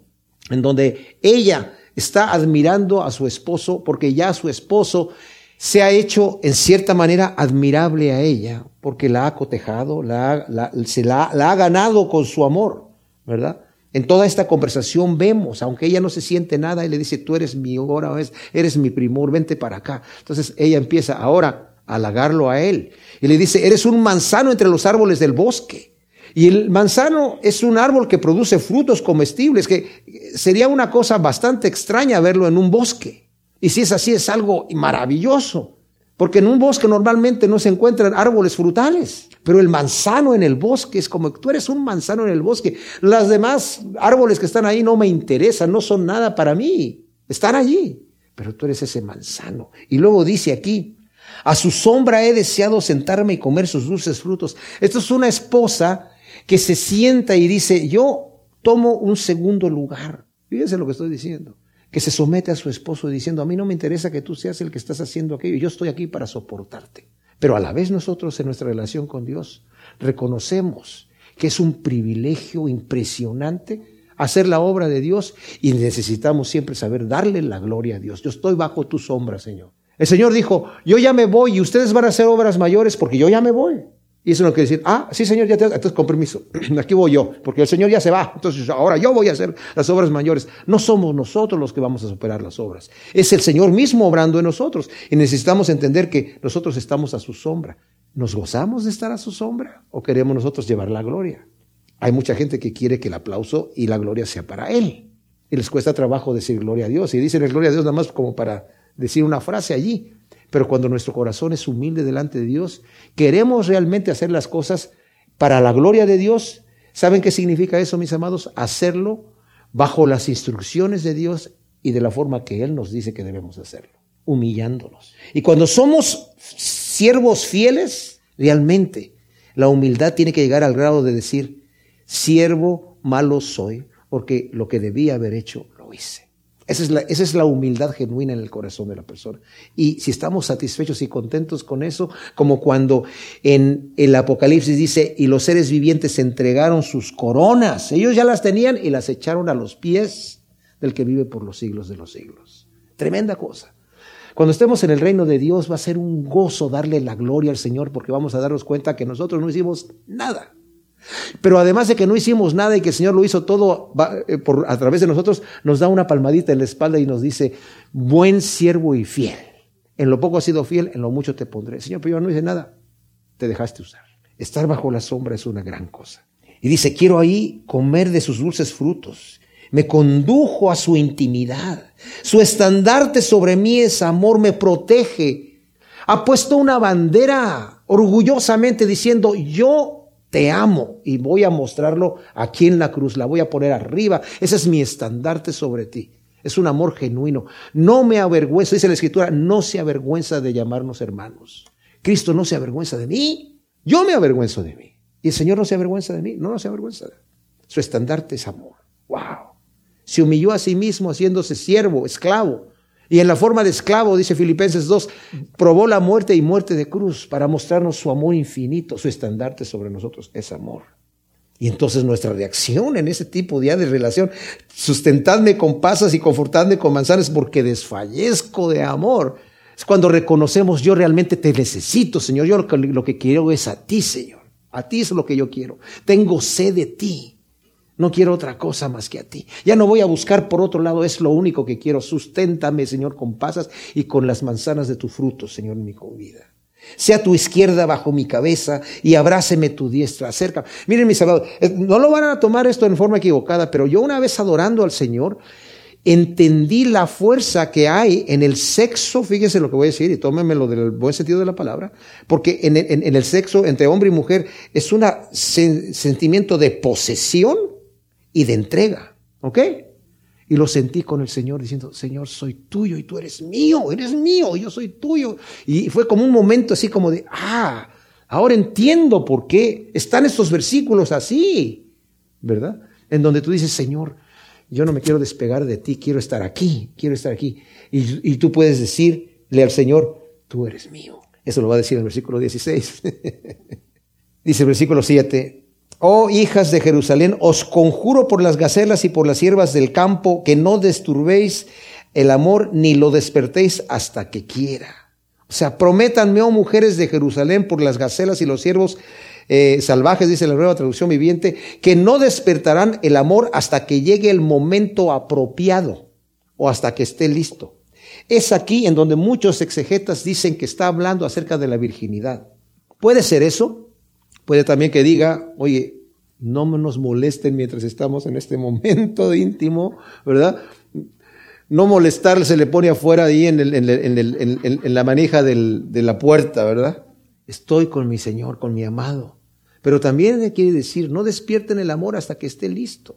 en donde ella está admirando a su esposo porque ya su esposo se ha hecho en cierta manera admirable a ella porque la ha cotejado, la, se la, ha ganado con su amor, ¿verdad? En toda esta conversación vemos, aunque ella no se siente nada, él le dice, tú eres mi hora, eres mi primor, vente para acá. Entonces ella empieza ahora a halagarlo a él y le dice, eres un manzano entre los árboles del bosque. Y el manzano es un árbol que produce frutos comestibles, que sería una cosa bastante extraña verlo en un bosque. Y si es así, es algo maravilloso. Porque en un bosque normalmente no se encuentran árboles frutales, pero el manzano en el bosque es como tú eres un manzano en el bosque. Las demás árboles que están ahí no me interesan, no son nada para mí. Están allí, pero tú eres ese manzano. Y luego dice aquí, a su sombra he deseado sentarme y comer sus dulces frutos. Esto es una esposa que se sienta y dice, yo tomo un segundo lugar. Fíjense lo que estoy diciendo. Que se somete a su esposo diciendo, a mí no me interesa que tú seas el que estás haciendo aquello, yo estoy aquí para soportarte. Pero a la vez nosotros en nuestra relación con Dios reconocemos que es un privilegio impresionante hacer la obra de Dios y necesitamos siempre saber darle la gloria a Dios. Yo estoy bajo tu sombra, Señor. El Señor dijo, yo ya me voy y ustedes van a hacer obras mayores porque yo ya me voy. Y eso no quiere decir, ah, sí, Señor, ya te... Entonces, con permiso, aquí voy yo, porque el Señor ya se va. Entonces, ahora yo voy a hacer las obras mayores. No somos nosotros los que vamos a superar las obras. Es el Señor mismo obrando en nosotros. Y necesitamos entender que nosotros estamos a su sombra. ¿Nos gozamos de estar a su sombra o queremos nosotros llevar la gloria? Hay mucha gente que quiere que el aplauso y la gloria sea para Él. Y les cuesta trabajo decir gloria a Dios. Y dicen gloria a Dios nada más como para decir una frase allí. Pero cuando nuestro corazón es humilde delante de Dios, queremos realmente hacer las cosas para la gloria de Dios. ¿Saben qué significa eso, mis amados? Hacerlo bajo las instrucciones de Dios y de la forma que Él nos dice que debemos hacerlo, humillándonos. Y cuando somos siervos fieles, realmente la humildad tiene que llegar al grado de decir, siervo malo soy, porque lo que debía haber hecho, lo hice. Esa es, la, esa es, la, humildad genuina en el corazón de la persona. Y si estamos satisfechos y contentos con eso, como cuando en el Apocalipsis dice, y los seres vivientes entregaron sus coronas, ellos ya las tenían y las echaron a los pies del que vive por los siglos de los siglos. Tremenda cosa. Cuando estemos en el reino de Dios va a ser un gozo darle la gloria al Señor porque vamos a darnos cuenta que nosotros no hicimos nada. Pero además de que no hicimos nada y que el Señor lo hizo todo eh, por, a través de nosotros, nos da una palmadita en la espalda y nos dice, buen siervo y fiel. En lo poco has sido fiel, en lo mucho te pondré. Señor, pero yo no hice nada. Te dejaste usar. Estar bajo la sombra es una gran cosa. Y dice, quiero ahí comer de sus dulces frutos. Me condujo a su intimidad. Su estandarte sobre mí es amor, me protege. Ha puesto una bandera orgullosamente diciendo, yo te amo y voy a mostrarlo aquí en la cruz, la voy a poner arriba. Ese es mi estandarte sobre ti. Es un amor genuino. No me avergüenza, dice la escritura, no se avergüenza de llamarnos hermanos. Cristo no se avergüenza de mí, yo me avergüenzo de mí. Y el Señor no se avergüenza de mí, no, no se avergüenza. Su estandarte es amor. Wow. Se humilló a sí mismo haciéndose siervo, esclavo y en la forma de esclavo, dice Filipenses 2, probó la muerte y muerte de cruz para mostrarnos su amor infinito, su estandarte sobre nosotros es amor. Y entonces nuestra reacción en ese tipo de, de relación, sustentadme con pasas y confortadme con manzanas porque desfallezco de amor. Es cuando reconocemos yo realmente te necesito, Señor. Yo lo que, lo que quiero es a ti, Señor. A ti es lo que yo quiero. Tengo sed de ti. No quiero otra cosa más que a ti. Ya no voy a buscar por otro lado, es lo único que quiero. Susténtame, Señor, con pasas y con las manzanas de tu fruto, Señor, mi vida. Sea tu izquierda bajo mi cabeza y abráceme tu diestra. Acerca. Miren, mis amados, eh, no lo van a tomar esto en forma equivocada, pero yo una vez adorando al Señor, entendí la fuerza que hay en el sexo, fíjense lo que voy a decir y tómenmelo del buen sentido de la palabra, porque en el, sexo entre hombre y mujer es un sentimiento de posesión y de entrega. ¿Ok? Y lo sentí con el Señor diciendo, Señor, soy tuyo y tú eres mío, eres mío, yo soy tuyo. Y fue como un momento así como de, ah, ahora entiendo por qué están estos versículos así, ¿verdad? En donde tú dices, Señor, yo no me quiero despegar de ti, quiero estar aquí, quiero estar aquí. Y, tú puedes decirle al Señor, tú eres mío. Eso lo va a decir en el versículo 16. Dice el versículo 7, Oh hijas de Jerusalén, os conjuro por las gacelas y por las siervas del campo que no disturbéis el amor ni lo despertéis hasta que quiera. O sea, prométanme, oh mujeres de Jerusalén, por las gacelas y los siervos eh, salvajes, dice la nueva traducción viviente, que no despertarán el amor hasta que llegue el momento apropiado o hasta que esté listo. Es aquí en donde muchos exegetas dicen que está hablando acerca de la virginidad. ¿Puede ser eso? Puede también que diga, oye, no nos molesten mientras estamos en este momento íntimo, ¿verdad? No molestar se le pone afuera ahí en, en la manija de la puerta, ¿verdad? Estoy con mi Señor, con mi amado. Pero también quiere decir, no despierten el amor hasta que esté listo.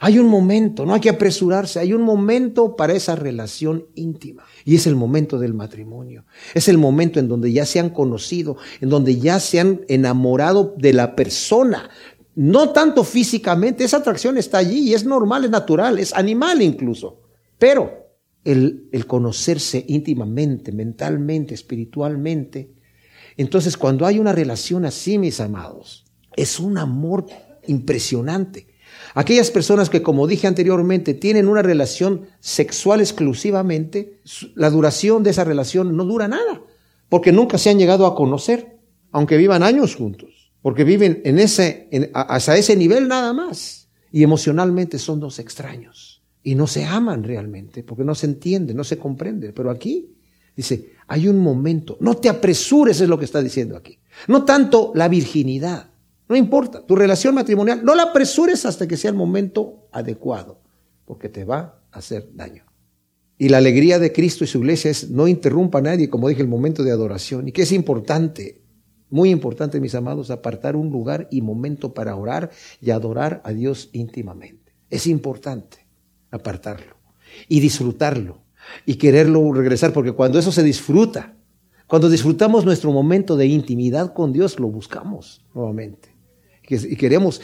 Hay un momento, no hay que apresurarse, hay un momento para esa relación íntima. Y es el momento del matrimonio. Es el momento en donde ya se han conocido, en donde ya se han enamorado de la persona. No tanto físicamente, esa atracción está allí y es normal, es natural, es animal incluso. Pero el, el conocerse íntimamente, mentalmente, espiritualmente, entonces, cuando hay una relación así, mis amados, es un amor impresionante. Aquellas personas que, como dije anteriormente, tienen una relación sexual exclusivamente, la duración de esa relación no dura nada, porque nunca se han llegado a conocer, aunque vivan años juntos, porque viven en ese, hasta ese nivel nada más. Y emocionalmente son dos extraños y no se aman realmente, porque no se entienden, no se comprenden. Pero aquí dice, hay un momento. No te apresures, es lo que está diciendo aquí. No tanto la virginidad. No importa. Tu relación matrimonial, no la apresures hasta que sea el momento adecuado, porque te va a hacer daño. Y la alegría de Cristo y su iglesia es no interrumpa a nadie, como dije, el momento de adoración. Y que es importante, muy importante, mis amados, apartar un lugar y momento para orar y adorar a Dios íntimamente. Es importante apartarlo y disfrutarlo y quererlo regresar, porque cuando eso se disfruta, cuando disfrutamos nuestro momento de intimidad con Dios, lo buscamos nuevamente. Y queremos,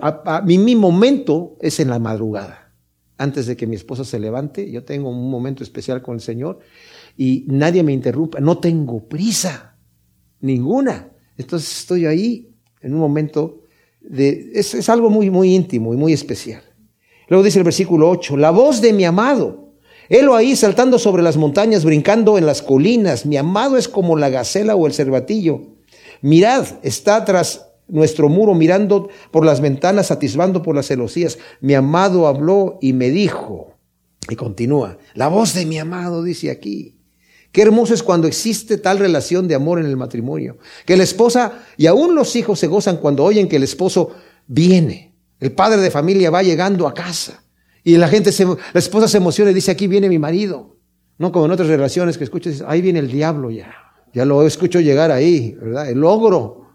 a, mí mi momento es en la madrugada. Antes de que mi esposa se levante, yo tengo un momento especial con el Señor y nadie me interrumpa. No tengo prisa, ninguna. Entonces estoy ahí en un momento de, es, es algo muy, muy íntimo y muy especial. Luego dice el versículo 8, la voz de mi amado Helo ahí saltando sobre las montañas, brincando en las colinas. Mi amado es como la gacela o el cervatillo. Mirad, está tras nuestro muro, mirando por las ventanas, atisbando por las celosías. Mi amado habló y me dijo, y continúa, la voz de mi amado dice aquí. Qué hermoso es cuando existe tal relación de amor en el matrimonio. Que la esposa y aún los hijos se gozan cuando oyen que el esposo viene. El padre de familia va llegando a casa. Y la gente, se, la esposa se emociona y dice, aquí viene mi marido. No como en otras relaciones que escuchas, ahí viene el diablo ya. Ya lo escucho llegar ahí, ¿verdad? El logro.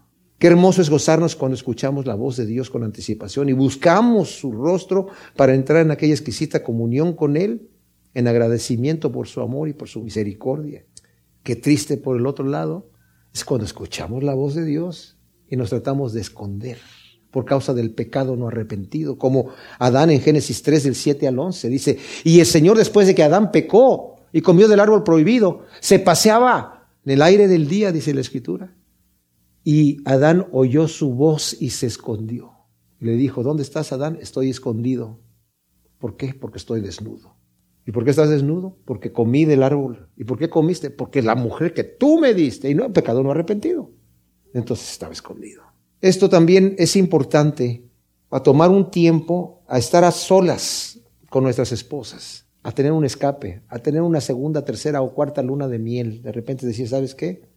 Qué hermoso es gozarnos cuando escuchamos la voz de Dios con anticipación y buscamos su rostro para entrar en aquella exquisita comunión con Él, en agradecimiento por su amor y por su misericordia. Qué triste por el otro lado es cuando escuchamos la voz de Dios y nos tratamos de esconder por causa del pecado no arrepentido, como Adán en Génesis 3 del 7 al 11 dice, y el Señor después de que Adán pecó y comió del árbol prohibido, se paseaba en el aire del día, dice la escritura, y Adán oyó su voz y se escondió. Le dijo, ¿dónde estás Adán? Estoy escondido. ¿Por qué? Porque estoy desnudo. ¿Y por qué estás desnudo? Porque comí del árbol. ¿Y por qué comiste? Porque la mujer que tú me diste, y no, pecado no arrepentido. Entonces estaba escondido. Esto también es importante, a tomar un tiempo, a estar a solas con nuestras esposas, a tener un escape, a tener una segunda, tercera o cuarta luna de miel. De repente decir, ¿sabes qué?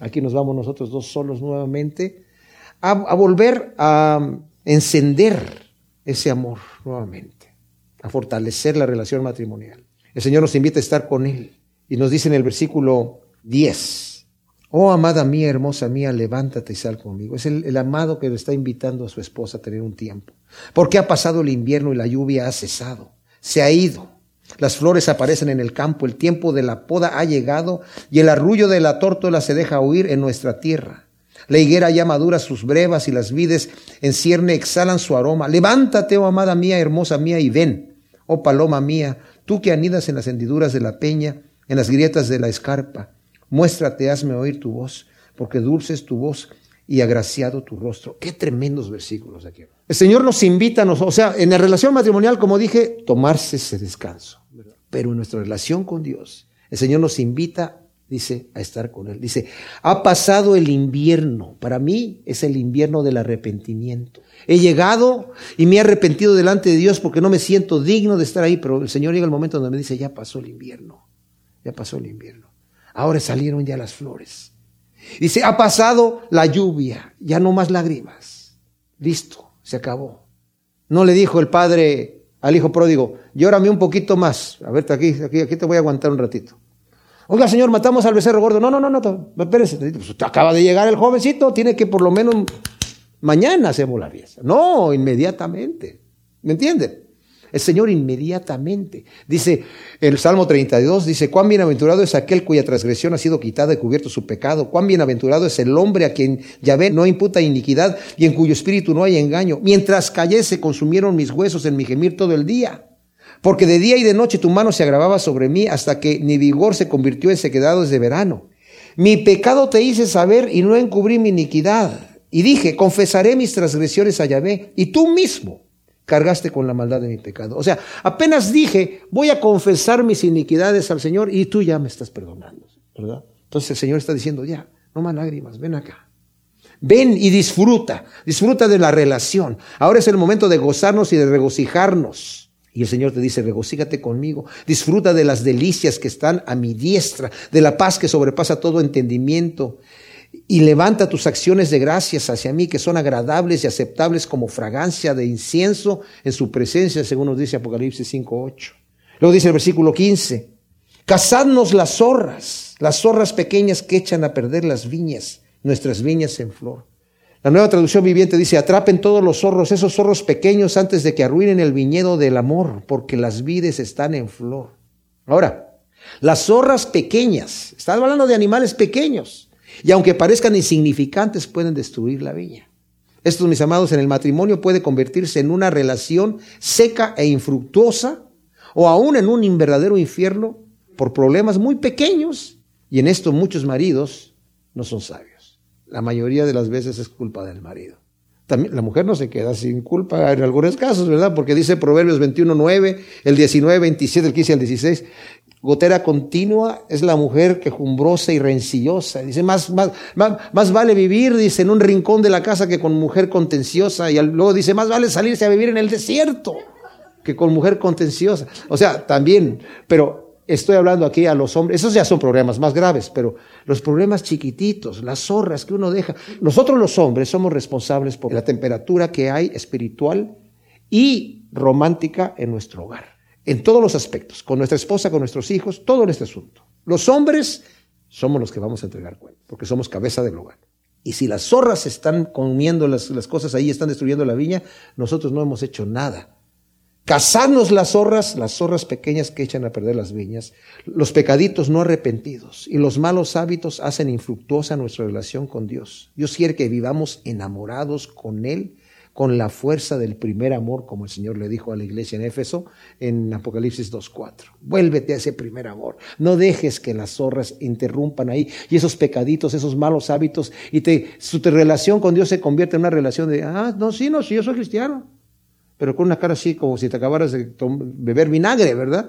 Aquí nos vamos nosotros dos solos nuevamente, a, volver a encender ese amor nuevamente, a fortalecer la relación matrimonial. El Señor nos invita a estar con Él y nos dice en el versículo 10, Oh, amada mía, hermosa mía, levántate y sal conmigo. Es el, amado que le está invitando a su esposa a tener un tiempo. Porque ha pasado el invierno y la lluvia ha cesado. Se ha ido. Las flores aparecen en el campo, el tiempo de la poda ha llegado y el arrullo de la tórtola se deja oír en nuestra tierra. La higuera ya madura sus brevas y las vides en cierne exhalan su aroma. Levántate, oh amada mía, hermosa mía, y ven, oh paloma mía, tú que anidas en las hendiduras de la peña, en las grietas de la escarpa. Muéstrate, hazme oír tu voz, porque dulce es tu voz y agraciado tu rostro. Qué tremendos versículos aquí. El Señor nos invita, nos, o sea, en la relación matrimonial, como dije, tomarse ese descanso. Pero en nuestra relación con Dios, el Señor nos invita, dice, a estar con Él. Dice, ha pasado el invierno. Para mí es el invierno del arrepentimiento. He llegado y me he arrepentido delante de Dios porque no me siento digno de estar ahí, pero el Señor llega el momento donde me dice, ya pasó el invierno. Ya pasó el invierno. Ahora salieron ya las flores. Dice, ha pasado la lluvia, ya no más lágrimas. Listo, se acabó. No le dijo el padre al hijo pródigo, llórame un poquito más. A ver, aquí, aquí, aquí te voy a aguantar un ratito. Oiga, señor, matamos al becerro gordo. No, no, no, no, espérese. Pues acaba de llegar el jovencito, tiene que por lo menos mañana hacemos la. No, inmediatamente. ¿Me entienden? El Señor inmediatamente. Dice el Salmo 32, dice, cuán bienaventurado es aquel cuya transgresión ha sido quitada y cubierto su pecado. Cuán bienaventurado es el hombre a quien Yahvé no imputa iniquidad y en cuyo espíritu no hay engaño. Mientras callé se consumieron mis huesos en mi gemir todo el día. Porque de día y de noche tu mano se agravaba sobre mí hasta que mi vigor se convirtió en sequedad desde verano. Mi pecado te hice saber y no encubrí mi iniquidad. Y dije, confesaré mis transgresiones a Yahvé y tú mismo cargaste con la maldad de mi pecado. O sea, apenas dije, voy a confesar mis iniquidades al Señor y tú ya me estás perdonando, ¿verdad? Entonces el Señor está diciendo, ya, no más lágrimas, ven acá. Ven y disfruta, disfruta de la relación. Ahora es el momento de gozarnos y de regocijarnos. Y el Señor te dice, regocígate conmigo, disfruta de las delicias que están a mi diestra, de la paz que sobrepasa todo entendimiento y levanta tus acciones de gracias hacia mí, que son agradables y aceptables como fragancia de incienso en su presencia, según nos dice Apocalipsis 5.8. Luego dice el versículo 15, cazadnos las zorras, las zorras pequeñas que echan a perder las viñas, nuestras viñas en flor. La nueva traducción viviente dice, atrapen todos los zorros, esos zorros pequeños antes de que arruinen el viñedo del amor, porque las vides están en flor. Ahora, las zorras pequeñas, estamos hablando de animales pequeños, y aunque parezcan insignificantes, pueden destruir la viña. Esto, mis amados, en el matrimonio puede convertirse en una relación seca e infructuosa, o aún en un verdadero infierno por problemas muy pequeños. Y en esto muchos maridos no son sabios. La mayoría de las veces es culpa del marido. También, la mujer no se queda sin culpa en algunos casos, ¿verdad? Porque dice Proverbios 21, 9, el 19, 27, el 15 y el 16, Gotera continua es la mujer quejumbrosa y rencillosa. Dice, más, más, más, vale vivir, dice, en un rincón de la casa que con mujer contenciosa. Y luego dice, más vale salirse a vivir en el desierto que con mujer contenciosa. O sea, también, pero estoy hablando aquí a los hombres, esos ya son problemas más graves, pero los problemas chiquititos, las zorras que uno deja. Nosotros los hombres somos responsables por la temperatura que hay espiritual y romántica en nuestro hogar en todos los aspectos, con nuestra esposa, con nuestros hijos, todo en este asunto. Los hombres somos los que vamos a entregar cuenta, porque somos cabeza del hogar. Y si las zorras están comiendo las, las cosas ahí, están destruyendo la viña, nosotros no hemos hecho nada. Cazarnos las zorras, las zorras pequeñas que echan a perder las viñas, los pecaditos no arrepentidos y los malos hábitos hacen infructuosa nuestra relación con Dios. Dios quiere que vivamos enamorados con Él con la fuerza del primer amor, como el Señor le dijo a la iglesia en Éfeso en Apocalipsis 2.4. Vuélvete a ese primer amor. No dejes que las zorras interrumpan ahí y esos pecaditos, esos malos hábitos y te, su relación con Dios se convierte en una relación de, ah, no, sí, no, sí, yo soy cristiano. Pero con una cara así como si te acabaras de beber vinagre, ¿verdad?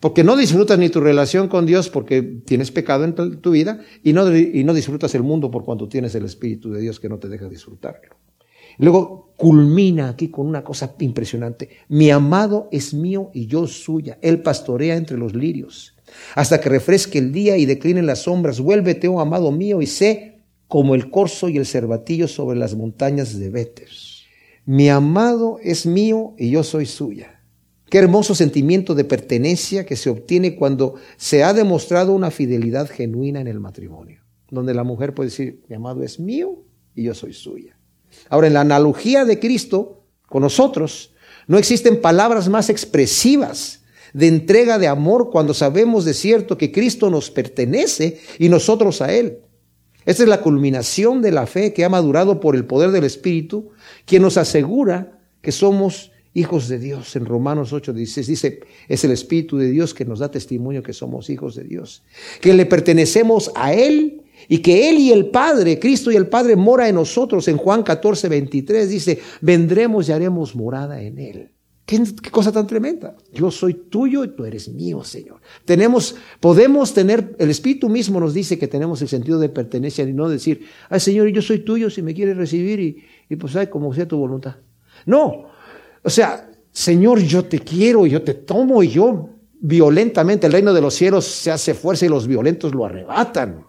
Porque no disfrutas ni tu relación con Dios porque tienes pecado en tu vida y no, y no disfrutas el mundo por cuanto tienes el Espíritu de Dios que no te deja disfrutarlo. Luego culmina aquí con una cosa impresionante. Mi amado es mío y yo suya. Él pastorea entre los lirios. Hasta que refresque el día y declinen las sombras. Vuélvete, oh amado mío, y sé como el corzo y el cervatillo sobre las montañas de Betes. Mi amado es mío y yo soy suya. Qué hermoso sentimiento de pertenencia que se obtiene cuando se ha demostrado una fidelidad genuina en el matrimonio, donde la mujer puede decir, mi amado es mío y yo soy suya. Ahora, en la analogía de Cristo con nosotros, no existen palabras más expresivas de entrega de amor cuando sabemos de cierto que Cristo nos pertenece y nosotros a Él. Esta es la culminación de la fe que ha madurado por el poder del Espíritu, quien nos asegura que somos hijos de Dios. En Romanos 8 dice, dice, es el Espíritu de Dios que nos da testimonio que somos hijos de Dios, que le pertenecemos a Él Y que Él y el Padre, Cristo y el Padre mora en nosotros. En Juan 14, 23 dice, vendremos y haremos morada en Él. ¿Qué, cosa tan tremenda. Yo soy tuyo y tú eres mío, Señor. Tenemos, podemos tener, el Espíritu mismo nos dice que tenemos el sentido de pertenencia y no decir, ay Señor, yo soy tuyo si me quieres recibir y, y pues ay, como sea tu voluntad. No, o sea, Señor, yo te quiero, yo te tomo y yo violentamente, el reino de los cielos se hace fuerza y los violentos lo arrebatan.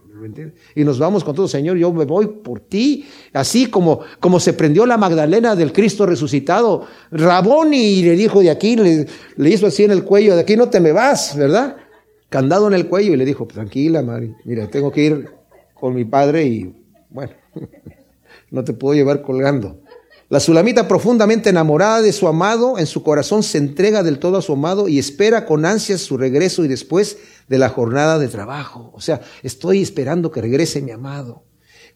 Y nos vamos con todo, Señor, yo me voy por ti. Así como, como se prendió la Magdalena del Cristo resucitado, Raboni le dijo de aquí, le, le, hizo así en el cuello, de aquí no te me vas, ¿verdad? Candado en el cuello y le dijo, tranquila, Mari, mira, tengo que ir con mi padre y bueno, no te puedo llevar colgando. La Sulamita, profundamente enamorada de su amado, en su corazón se entrega del todo a su amado y espera con ansias su regreso y después de la jornada de trabajo. O sea, estoy esperando que regrese mi amado.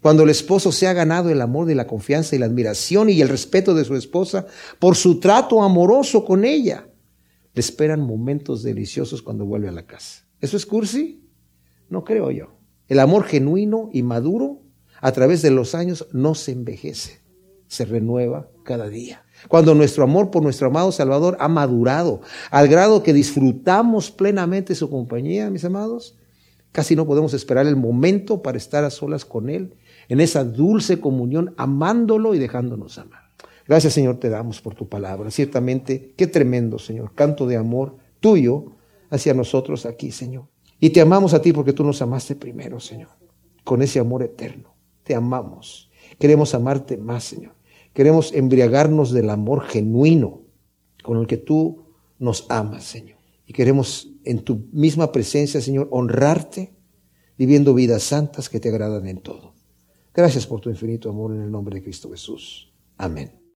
Cuando el esposo se ha ganado el amor de la confianza y la admiración y el respeto de su esposa por su trato amoroso con ella, le esperan momentos deliciosos cuando vuelve a la casa. ¿Eso es cursi? No creo yo. El amor genuino y maduro a través de los años no se envejece se renueva cada día. Cuando nuestro amor por nuestro amado Salvador ha madurado al grado que disfrutamos plenamente su compañía, mis amados, casi no podemos esperar el momento para estar a solas con Él, en esa dulce comunión, amándolo y dejándonos amar. Gracias Señor te damos por tu palabra. Ciertamente, qué tremendo Señor, canto de amor tuyo hacia nosotros aquí, Señor. Y te amamos a ti porque tú nos amaste primero, Señor, con ese amor eterno. Te amamos. Queremos amarte más, Señor. Queremos embriagarnos del amor genuino con el que tú nos amas, Señor. Y queremos en tu misma presencia, Señor, honrarte viviendo vidas santas que te agradan en todo. Gracias por tu infinito amor en el nombre de Cristo Jesús. Amén.